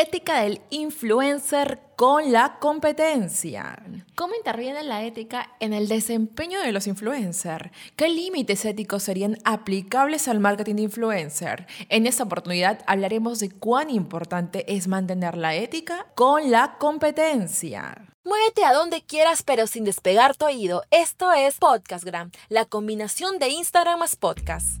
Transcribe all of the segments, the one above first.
Ética del influencer con la competencia. ¿Cómo interviene la ética en el desempeño de los influencers? ¿Qué límites éticos serían aplicables al marketing de influencer? En esta oportunidad hablaremos de cuán importante es mantener la ética con la competencia. Muévete a donde quieras pero sin despegar tu oído. Esto es Podcastgram, la combinación de Instagram más podcast.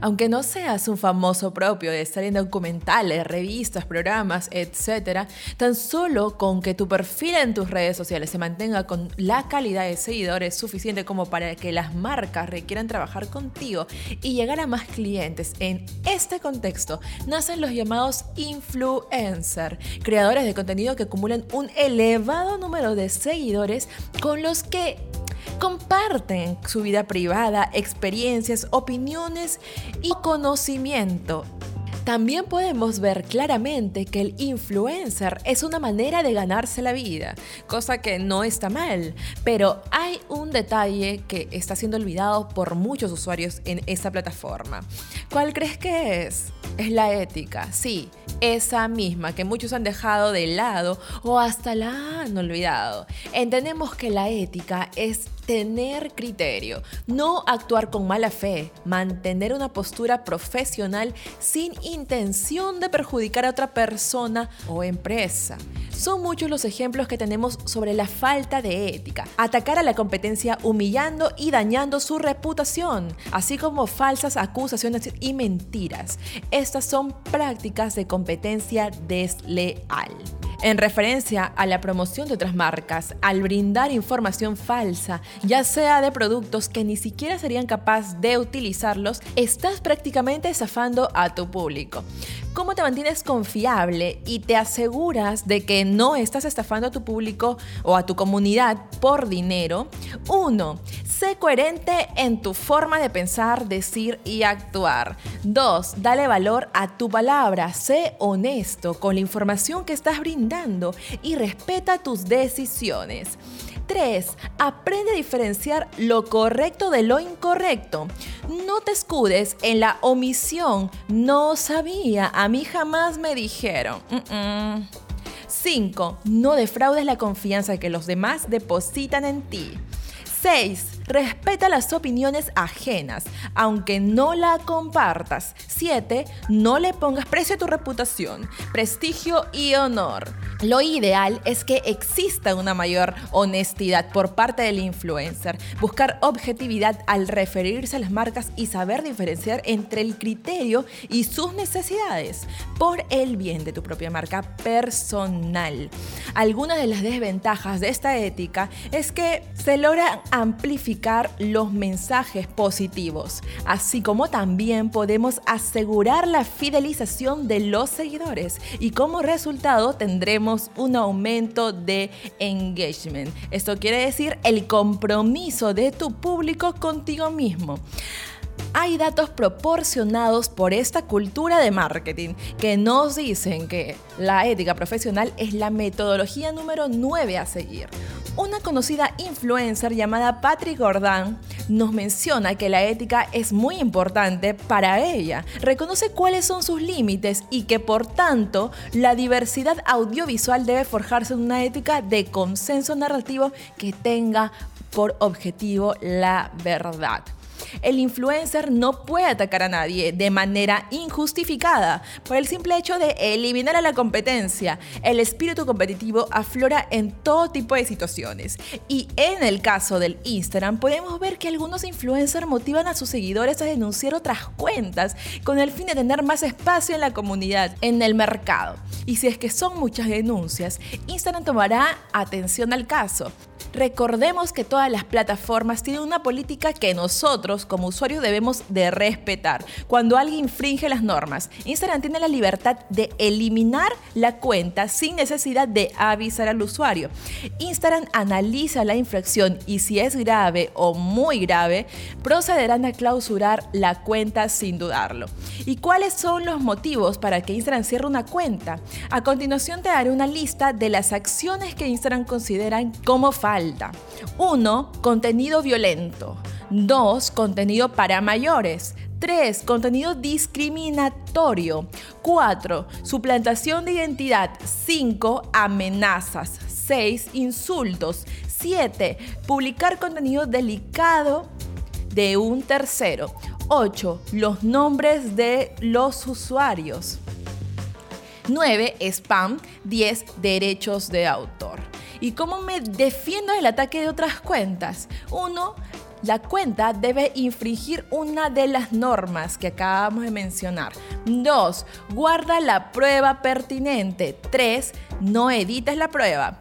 Aunque no seas un famoso propio de estar en documentales, revistas, programas, etc., tan solo con que tu perfil en tus redes sociales se mantenga con la calidad de seguidores suficiente como para que las marcas requieran trabajar contigo y llegar a más clientes en este contexto, nacen los llamados influencers, creadores de contenido que acumulan un elevado número de seguidores con los que comparten su vida privada, experiencias, opiniones y conocimiento. También podemos ver claramente que el influencer es una manera de ganarse la vida, cosa que no está mal, pero hay un detalle que está siendo olvidado por muchos usuarios en esta plataforma. ¿Cuál crees que es? Es la ética, sí, esa misma que muchos han dejado de lado o hasta la han olvidado. Entendemos que la ética es tener criterio, no actuar con mala fe, mantener una postura profesional sin intención de perjudicar a otra persona o empresa. Son muchos los ejemplos que tenemos sobre la falta de ética, atacar a la competencia humillando y dañando su reputación, así como falsas acusaciones y mentiras. Estas son prácticas de competencia desleal en referencia a la promoción de otras marcas, al brindar información falsa, ya sea de productos que ni siquiera serían capaces de utilizarlos, estás prácticamente estafando a tu público. ¿Cómo te mantienes confiable y te aseguras de que no estás estafando a tu público o a tu comunidad por dinero? Uno, Sé coherente en tu forma de pensar, decir y actuar. 2. Dale valor a tu palabra. Sé honesto con la información que estás brindando y respeta tus decisiones. 3. Aprende a diferenciar lo correcto de lo incorrecto. No te escudes en la omisión. No sabía, a mí jamás me dijeron. 5. No defraudes la confianza que los demás depositan en ti. 6. Respeta las opiniones ajenas, aunque no la compartas. 7. No le pongas precio a tu reputación, prestigio y honor. Lo ideal es que exista una mayor honestidad por parte del influencer, buscar objetividad al referirse a las marcas y saber diferenciar entre el criterio y sus necesidades por el bien de tu propia marca personal. Algunas de las desventajas de esta ética es que se logra amplificar los mensajes positivos, así como también podemos asegurar la fidelización de los seguidores y como resultado tendremos un aumento de engagement. Esto quiere decir el compromiso de tu público contigo mismo hay datos proporcionados por esta cultura de marketing que nos dicen que la ética profesional es la metodología número 9 a seguir. Una conocida influencer llamada Patrick Gordon nos menciona que la ética es muy importante para ella, reconoce cuáles son sus límites y que por tanto la diversidad audiovisual debe forjarse en una ética de consenso narrativo que tenga por objetivo la verdad. El influencer no puede atacar a nadie de manera injustificada por el simple hecho de eliminar a la competencia. El espíritu competitivo aflora en todo tipo de situaciones. Y en el caso del Instagram podemos ver que algunos influencers motivan a sus seguidores a denunciar otras cuentas con el fin de tener más espacio en la comunidad, en el mercado. Y si es que son muchas denuncias, Instagram tomará atención al caso recordemos que todas las plataformas tienen una política que nosotros como usuarios debemos de respetar. Cuando alguien infringe las normas, Instagram tiene la libertad de eliminar la cuenta sin necesidad de avisar al usuario. Instagram analiza la infracción y si es grave o muy grave, procederán a clausurar la cuenta sin dudarlo. ¿Y cuáles son los motivos para que Instagram cierre una cuenta? A continuación te daré una lista de las acciones que Instagram consideran como falta. 1. Contenido violento. 2. Contenido para mayores. 3. Contenido discriminatorio. 4. Suplantación de identidad. 5. Amenazas. 6. Insultos. 7. Publicar contenido delicado de un tercero. 8. Los nombres de los usuarios. 9. Spam. 10. Derechos de autor. ¿Y cómo me defiendo del ataque de otras cuentas? 1. La cuenta debe infringir una de las normas que acabamos de mencionar. 2. Guarda la prueba pertinente. 3. No edites la prueba.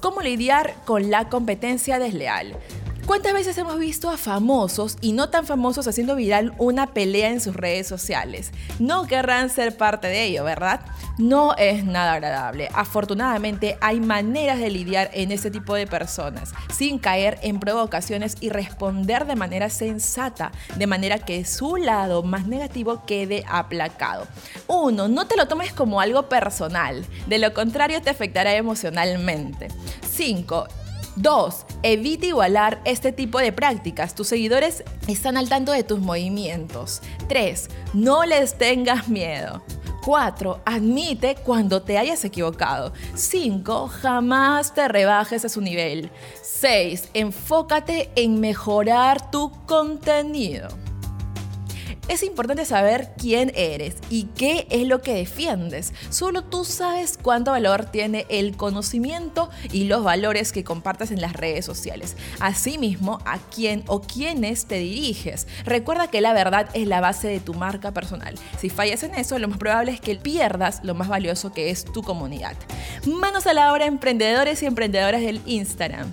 ¿Cómo lidiar con la competencia desleal? ¿Cuántas veces hemos visto a famosos y no tan famosos haciendo viral una pelea en sus redes sociales? No querrán ser parte de ello, ¿verdad? No es nada agradable. Afortunadamente hay maneras de lidiar en este tipo de personas sin caer en provocaciones y responder de manera sensata, de manera que su lado más negativo quede aplacado. Uno, no te lo tomes como algo personal, de lo contrario te afectará emocionalmente. 5. 2. Evita igualar este tipo de prácticas. Tus seguidores están al tanto de tus movimientos. 3. No les tengas miedo. 4. Admite cuando te hayas equivocado. 5. Jamás te rebajes a su nivel. 6. Enfócate en mejorar tu contenido. Es importante saber quién eres y qué es lo que defiendes. Solo tú sabes cuánto valor tiene el conocimiento y los valores que compartas en las redes sociales. Asimismo, a quién o quiénes te diriges. Recuerda que la verdad es la base de tu marca personal. Si fallas en eso, lo más probable es que pierdas lo más valioso que es tu comunidad. Manos a la obra, emprendedores y emprendedoras del Instagram.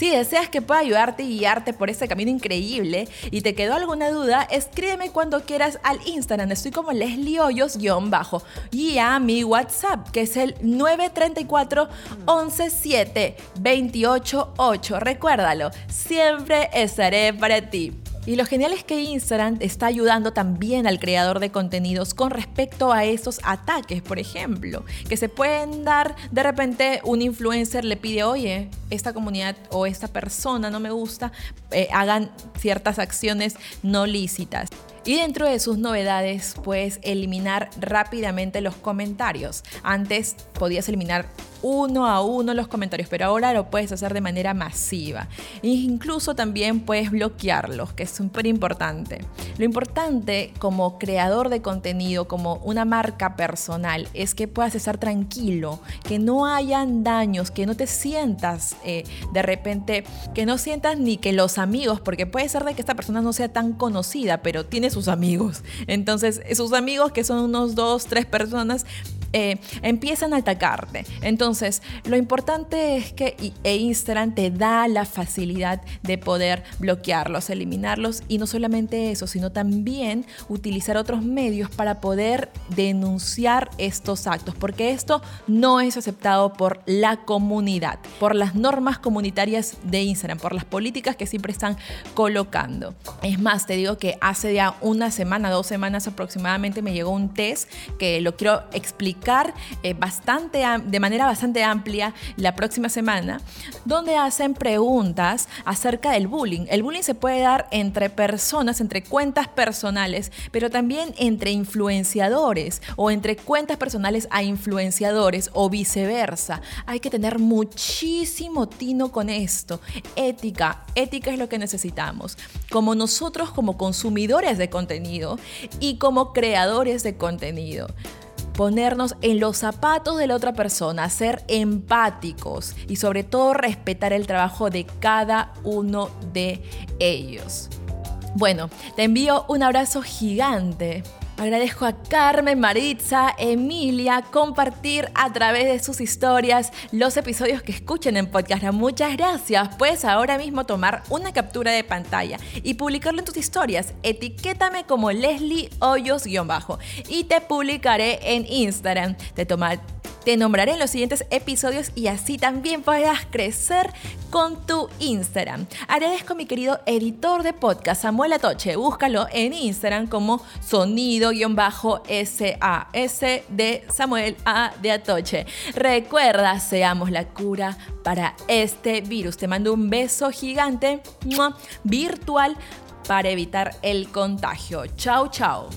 Si deseas que pueda ayudarte y guiarte por este camino increíble y te quedó alguna duda, escríbeme cuando quieras al Instagram. Estoy como Leslie Hoyos-bajo y a mi WhatsApp, que es el 934 117 288. Recuérdalo, siempre estaré para ti. Y lo genial es que Instagram está ayudando también al creador de contenidos con respecto a esos ataques, por ejemplo, que se pueden dar de repente un influencer le pide, oye, esta comunidad o esta persona no me gusta, eh, hagan ciertas acciones no lícitas. Y dentro de sus novedades, puedes eliminar rápidamente los comentarios. Antes podías eliminar uno a uno los comentarios, pero ahora lo puedes hacer de manera masiva. E incluso también puedes bloquearlos, que es súper importante. Lo importante como creador de contenido, como una marca personal, es que puedas estar tranquilo, que no hayan daños, que no te sientas eh, de repente, que no sientas ni que los amigos, porque puede ser de que esta persona no sea tan conocida, pero tiene sus amigos. Entonces, sus amigos, que son unos dos, tres personas, eh, empiezan a atacarte. Entonces, lo importante es que e Instagram te da la facilidad de poder bloquearlos, eliminarlos y no solamente eso, sino también utilizar otros medios para poder denunciar estos actos, porque esto no es aceptado por la comunidad, por las normas comunitarias de Instagram, por las políticas que siempre están colocando. Es más, te digo que hace ya una semana, dos semanas aproximadamente me llegó un test que lo quiero explicar eh, bastante, de manera bastante amplia la próxima semana, donde hacen preguntas acerca del bullying. El bullying se puede dar entre personas, entre cuentas personales, pero también entre influenciadores o entre cuentas personales a influenciadores o viceversa. Hay que tener muchísimo tino con esto. Ética, ética es lo que necesitamos. Como nosotros como consumidores de contenido y como creadores de contenido ponernos en los zapatos de la otra persona, ser empáticos y sobre todo respetar el trabajo de cada uno de ellos. Bueno, te envío un abrazo gigante Agradezco a Carmen, Maritza, Emilia compartir a través de sus historias los episodios que escuchen en podcast. Muchas gracias. Puedes ahora mismo tomar una captura de pantalla y publicarlo en tus historias. Etiquétame como Leslie Hoyos-bajo y te publicaré en Instagram. Te tomar te nombraré en los siguientes episodios y así también podrás crecer con tu Instagram. Agradezco a mi querido editor de podcast, Samuel Atoche. Búscalo en Instagram como sonido-SAS de Samuel A. de Atoche. Recuerda, seamos la cura para este virus. Te mando un beso gigante virtual para evitar el contagio. Chao, chao.